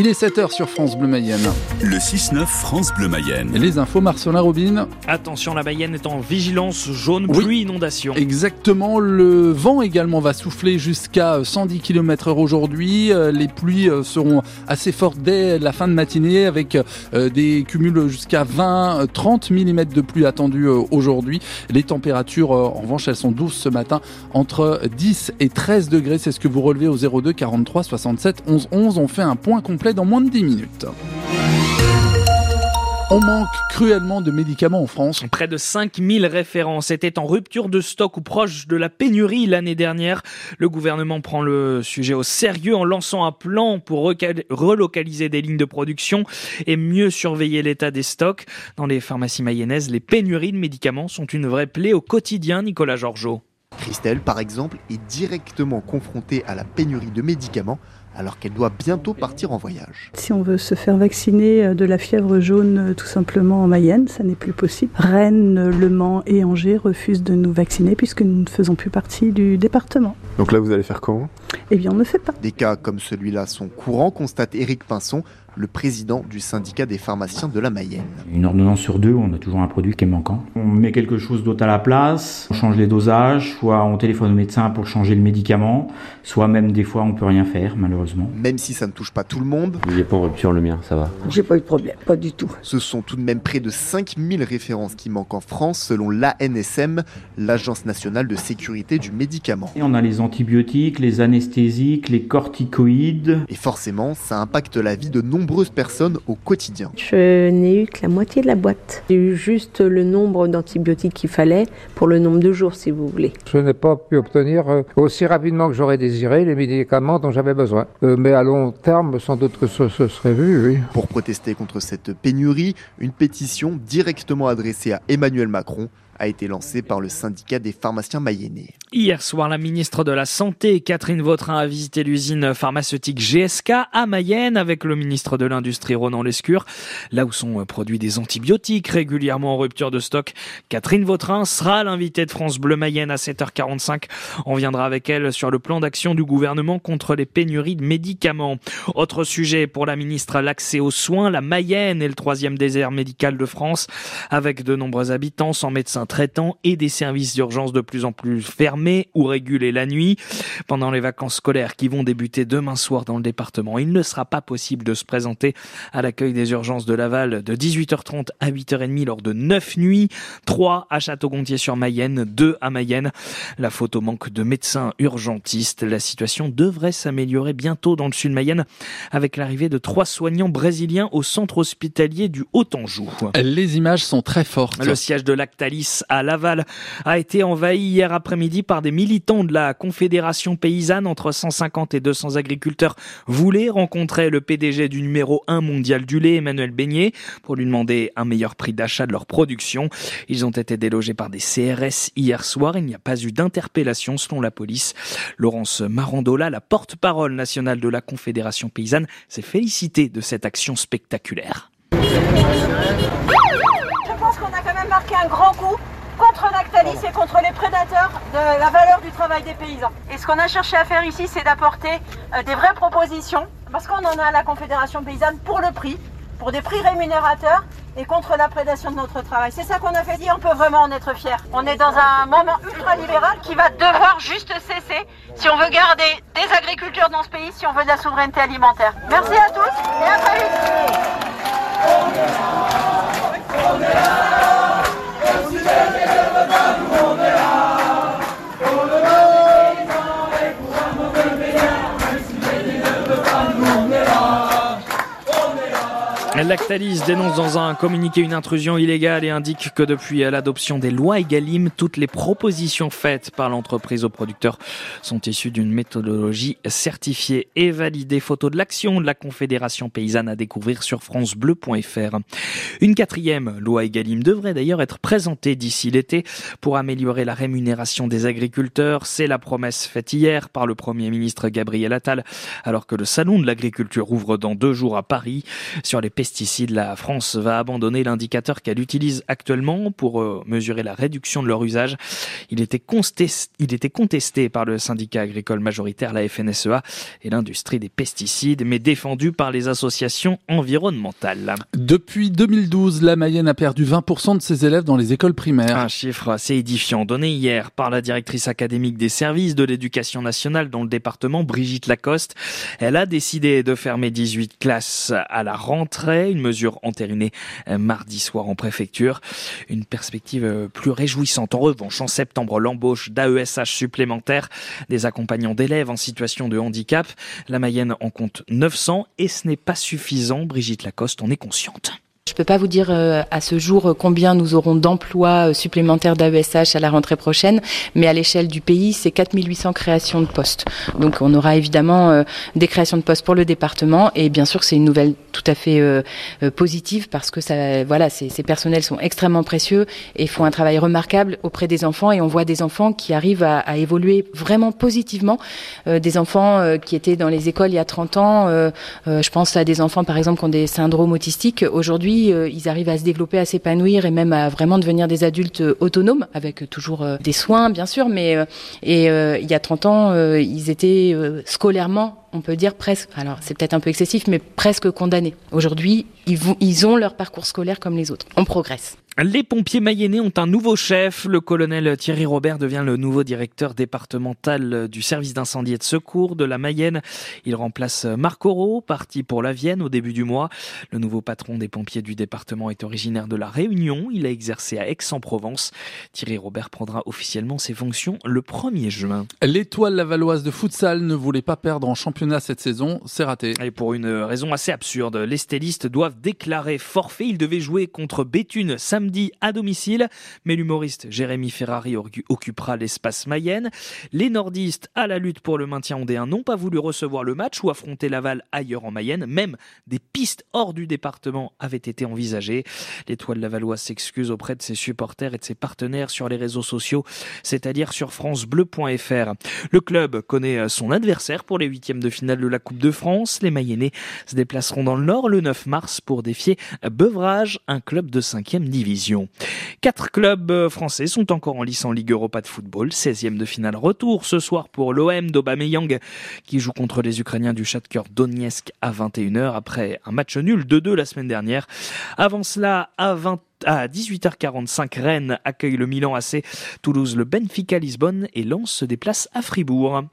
Il est 7h sur France Bleu Mayenne. Le 6-9 France Bleu Mayenne. Les infos, Marcelin Robin. Attention, la Mayenne est en vigilance jaune pluie inondation. Exactement, le vent également va souffler jusqu'à 110 km h aujourd'hui. Euh, les pluies euh, seront assez fortes dès la fin de matinée avec euh, des cumuls jusqu'à 20-30 mm de pluie attendus aujourd'hui. Les températures, en revanche, elles sont douces ce matin, entre 10 et 13 degrés. C'est ce que vous relevez au 02 43 67 11 11. On fait un point complet dans moins de 10 minutes. On manque cruellement de médicaments en France. Près de 5000 références étaient en rupture de stock ou proche de la pénurie l'année dernière. Le gouvernement prend le sujet au sérieux en lançant un plan pour relocaliser des lignes de production et mieux surveiller l'état des stocks. Dans les pharmacies mayonnaises, les pénuries de médicaments sont une vraie plaie au quotidien, Nicolas Georgeot. Christelle, par exemple, est directement confrontée à la pénurie de médicaments alors qu'elle doit bientôt partir en voyage. Si on veut se faire vacciner euh, de la fièvre jaune euh, tout simplement en Mayenne, ça n'est plus possible. Rennes, Le Mans et Angers refusent de nous vacciner puisque nous ne faisons plus partie du département. Donc là, vous allez faire comment? Eh bien, on ne fait pas. Des cas comme celui-là sont courants, constate Éric Pinson, le président du syndicat des pharmaciens de la Mayenne. Une ordonnance sur deux, on a toujours un produit qui est manquant. On met quelque chose d'autre à la place, on change les dosages, soit on téléphone au médecin pour changer le médicament, soit même des fois on peut rien faire malheureusement. Même si ça ne touche pas tout le monde. Il n'est pas en rupture le mien, ça va. J'ai pas eu de problème, pas du tout. Ce sont tout de même près de 5000 références qui manquent en France selon l'ANSM, l'Agence nationale de sécurité du médicament. Et on a les antibiotiques, les anesthésiques, les corticoïdes. Et forcément, ça impacte la vie de nombreux nombreuses personnes au quotidien. Je n'ai eu que la moitié de la boîte. J'ai eu juste le nombre d'antibiotiques qu'il fallait pour le nombre de jours, si vous voulez. Je n'ai pas pu obtenir euh, aussi rapidement que j'aurais désiré les médicaments dont j'avais besoin. Euh, mais à long terme, sans doute que ce, serait vu, oui. Pour protester contre cette pénurie, une pétition directement adressée à Emmanuel Macron a été lancé par le syndicat des pharmaciens mayennais. Hier soir, la ministre de la Santé, Catherine Vautrin, a visité l'usine pharmaceutique GSK à Mayenne avec le ministre de l'Industrie, Ronan Lescure, là où sont produits des antibiotiques régulièrement en rupture de stock. Catherine Vautrin sera l'invitée de France Bleu Mayenne à 7h45. On viendra avec elle sur le plan d'action du gouvernement contre les pénuries de médicaments. Autre sujet pour la ministre, l'accès aux soins. La Mayenne est le troisième désert médical de France avec de nombreux habitants sans médecin traitant et des services d'urgence de plus en plus fermés ou régulés la nuit. Pendant les vacances scolaires qui vont débuter demain soir dans le département, il ne sera pas possible de se présenter à l'accueil des urgences de Laval de 18h30 à 8h30 lors de 9 nuits, 3 à Château-Gontier-sur-Mayenne, 2 à Mayenne. La photo manque de médecins urgentistes. La situation devrait s'améliorer bientôt dans le sud Mayenne avec l'arrivée de trois soignants brésiliens au centre hospitalier du Haut-Anjou. Les images sont très fortes. Le siège de Lactalis à Laval a été envahi hier après-midi par des militants de la Confédération paysanne. Entre 150 et 200 agriculteurs voulaient rencontrer le PDG du numéro 1 mondial du lait, Emmanuel Beignet, pour lui demander un meilleur prix d'achat de leur production. Ils ont été délogés par des CRS hier soir. Il n'y a pas eu d'interpellation selon la police. Laurence Marandola, la porte-parole nationale de la Confédération paysanne, s'est félicitée de cette action spectaculaire. Je pense qu'on a quand même marqué un grand coup contre Lactalis et contre les prédateurs de la valeur du travail des paysans. Et ce qu'on a cherché à faire ici, c'est d'apporter euh, des vraies propositions, parce qu'on en a à la Confédération paysanne pour le prix, pour des prix rémunérateurs et contre la prédation de notre travail. C'est ça qu'on a fait dire, on peut vraiment en être fier. On est dans un moment ultra-libéral qui va devoir juste cesser si on veut garder des agriculteurs dans ce pays, si on veut de la souveraineté alimentaire. Merci à tous et à très vite. Lactalis dénonce dans un communiqué une intrusion illégale et indique que depuis l'adoption des lois Egalim, toutes les propositions faites par l'entreprise aux producteurs sont issues d'une méthodologie certifiée et validée. Photo de l'action de la Confédération paysanne à découvrir sur francebleu.fr. Une quatrième loi Egalim devrait d'ailleurs être présentée d'ici l'été pour améliorer la rémunération des agriculteurs. C'est la promesse faite hier par le Premier ministre Gabriel Attal alors que le Salon de l'agriculture ouvre dans deux jours à Paris sur les pesticides pesticides. La France va abandonner l'indicateur qu'elle utilise actuellement pour euh, mesurer la réduction de leur usage. Il était, contesté, il était contesté par le syndicat agricole majoritaire, la FNSEA, et l'industrie des pesticides, mais défendu par les associations environnementales. Depuis 2012, la Mayenne a perdu 20% de ses élèves dans les écoles primaires. Un chiffre assez édifiant donné hier par la directrice académique des services de l'éducation nationale dans le département, Brigitte Lacoste. Elle a décidé de fermer 18 classes à la rentrée, une mesure entérinée mardi soir en préfecture. Une perspective plus réjouissante en revanche en septembre, l'embauche d'AESH supplémentaires, des accompagnants d'élèves en situation de handicap. La Mayenne en compte 900 et ce n'est pas suffisant. Brigitte Lacoste en est consciente. Je ne peux pas vous dire euh, à ce jour euh, combien nous aurons d'emplois euh, supplémentaires d'AESH à la rentrée prochaine, mais à l'échelle du pays, c'est 4800 créations de postes. Donc on aura évidemment des créations de postes pour le département et bien sûr c'est une nouvelle tout à fait positive parce que ça, voilà, ces, personnels sont extrêmement précieux et font un travail remarquable auprès des enfants et on voit des enfants qui arrivent à, à évoluer vraiment positivement, des enfants qui étaient dans les écoles il y a 30 ans, je pense à des enfants par exemple qui ont des syndromes autistiques aujourd'hui euh, ils arrivent à se développer, à s'épanouir et même à vraiment devenir des adultes euh, autonomes, avec toujours euh, des soins, bien sûr. Mais et il y a 30 ans, ils étaient scolairement on peut dire presque, alors c'est peut-être un peu excessif, mais presque condamnés. Aujourd'hui, ils, ils ont leur parcours scolaire comme les autres. On progresse. Les pompiers mayennais ont un nouveau chef. Le colonel Thierry Robert devient le nouveau directeur départemental du service d'incendie et de secours de la Mayenne. Il remplace Marc Auro, parti pour la Vienne au début du mois. Le nouveau patron des pompiers du département est originaire de la Réunion. Il a exercé à Aix-en-Provence. Thierry Robert prendra officiellement ses fonctions le 1er juin. L'étoile lavalloise de futsal ne voulait pas perdre en championnat cette saison. C'est raté. Et pour une raison assez absurde, les stylistes doivent déclarer forfait. Ils devaient jouer contre Béthune samedi dit à domicile, mais l'humoriste Jérémy Ferrari occupera l'espace Mayenne. Les nordistes à la lutte pour le maintien en D1 n'ont pas voulu recevoir le match ou affronter Laval ailleurs en Mayenne. Même des pistes hors du département avaient été envisagées. L'étoile lavalloise s'excuse auprès de ses supporters et de ses partenaires sur les réseaux sociaux, c'est-à-dire sur francebleu.fr. Le club connaît son adversaire pour les huitièmes de finale de la Coupe de France. Les Mayennais se déplaceront dans le Nord le 9 mars pour défier Beuvrage, un club de 5e division. Quatre clubs euh, français sont encore en lice en Ligue Europa de football. 16e de finale retour ce soir pour l'OM d'Aubameyang qui joue contre les Ukrainiens du Shakhtar Donetsk à 21h après un match nul 2-2 la semaine dernière. Avant cela, à 20 à 18h45, Rennes accueille le Milan AC, Toulouse le Benfica Lisbonne et Lens se déplace à Fribourg.